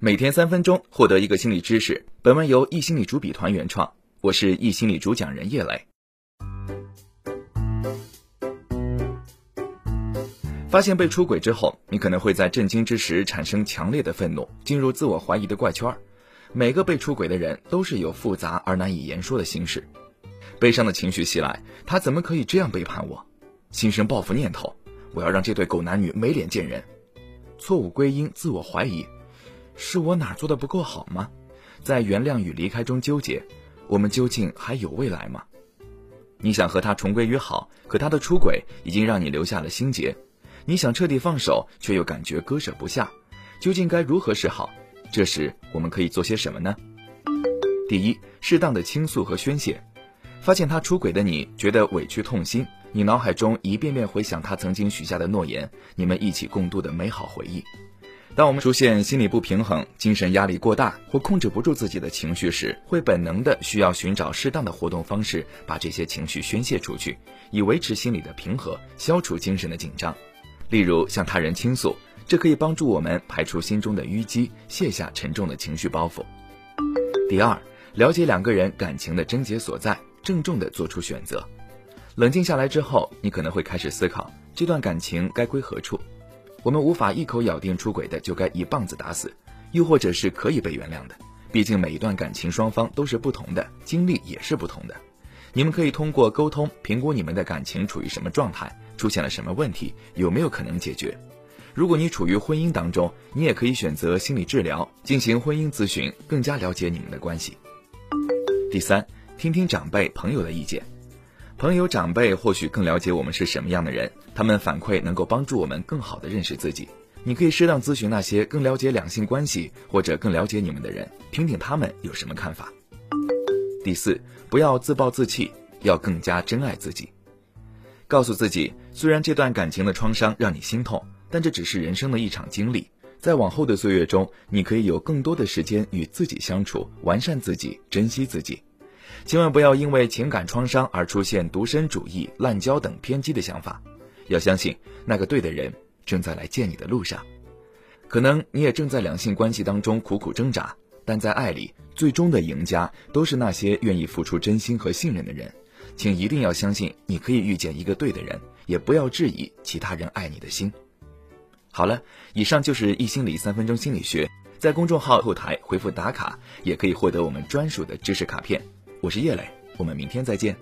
每天三分钟，获得一个心理知识。本文由易心理主笔团原创，我是易心理主讲人叶磊。发现被出轨之后，你可能会在震惊之时产生强烈的愤怒，进入自我怀疑的怪圈。每个被出轨的人都是有复杂而难以言说的心事，悲伤的情绪袭来，他怎么可以这样背叛我？心生报复念头，我要让这对狗男女没脸见人。错误归因自我怀疑，是我哪做的不够好吗？在原谅与离开中纠结，我们究竟还有未来吗？你想和他重归于好，可他的出轨已经让你留下了心结。你想彻底放手，却又感觉割舍不下，究竟该如何是好？这时我们可以做些什么呢？第一，适当的倾诉和宣泄。发现他出轨的你，觉得委屈痛心，你脑海中一遍遍回想他曾经许下的诺言，你们一起共度的美好回忆。当我们出现心理不平衡、精神压力过大或控制不住自己的情绪时，会本能的需要寻找适当的活动方式，把这些情绪宣泄出去，以维持心理的平和，消除精神的紧张。例如向他人倾诉。这可以帮助我们排除心中的淤积，卸下沉重的情绪包袱。第二，了解两个人感情的症结所在，郑重的做出选择。冷静下来之后，你可能会开始思考这段感情该归何处。我们无法一口咬定出轨的就该一棒子打死，又或者是可以被原谅的。毕竟每一段感情双方都是不同的，经历也是不同的。你们可以通过沟通评估你们的感情处于什么状态，出现了什么问题，有没有可能解决。如果你处于婚姻当中，你也可以选择心理治疗进行婚姻咨询，更加了解你们的关系。第三，听听长辈朋友的意见，朋友长辈或许更了解我们是什么样的人，他们反馈能够帮助我们更好的认识自己。你可以适当咨询那些更了解两性关系或者更了解你们的人，听听他们有什么看法。第四，不要自暴自弃，要更加珍爱自己，告诉自己，虽然这段感情的创伤让你心痛。但这只是人生的一场经历，在往后的岁月中，你可以有更多的时间与自己相处，完善自己，珍惜自己。千万不要因为情感创伤而出现独身主义、滥交等偏激的想法。要相信那个对的人正在来见你的路上。可能你也正在两性关系当中苦苦挣扎，但在爱里，最终的赢家都是那些愿意付出真心和信任的人。请一定要相信，你可以遇见一个对的人，也不要质疑其他人爱你的心。好了，以上就是易心理三分钟心理学，在公众号后台回复打卡，也可以获得我们专属的知识卡片。我是叶磊，我们明天再见。